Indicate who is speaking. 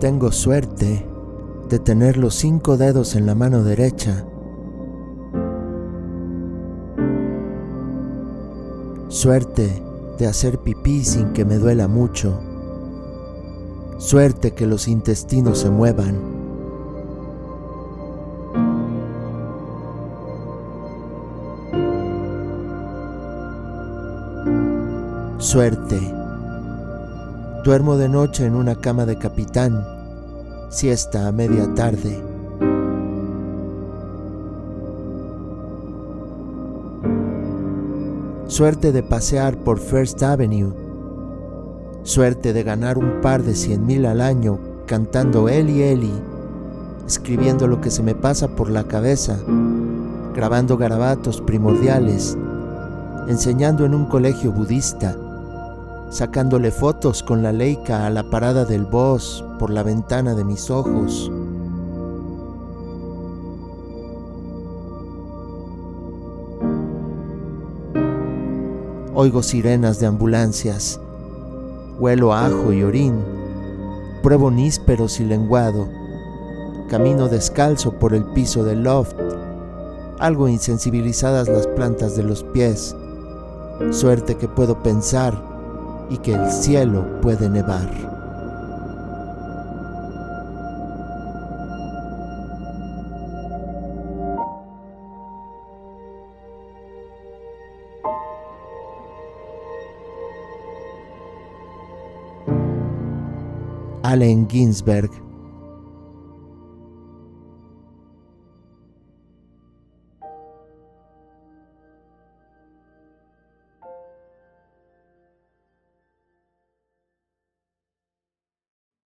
Speaker 1: Tengo suerte de tener los cinco dedos en la mano derecha. Suerte de hacer pipí sin que me duela mucho. Suerte que los intestinos se muevan. Suerte. Duermo de noche en una cama de capitán, siesta a media tarde. Suerte de pasear por First Avenue. Suerte de ganar un par de cien mil al año cantando Eli Eli, escribiendo lo que se me pasa por la cabeza, grabando garabatos primordiales, enseñando en un colegio budista sacándole fotos con la Leica a la parada del bus por la ventana de mis ojos. Oigo sirenas de ambulancias, huelo ajo y orín, pruebo nísperos y lenguado, camino descalzo por el piso del loft, algo insensibilizadas las plantas de los pies, suerte que puedo pensar y que el cielo puede nevar. Allen Ginsberg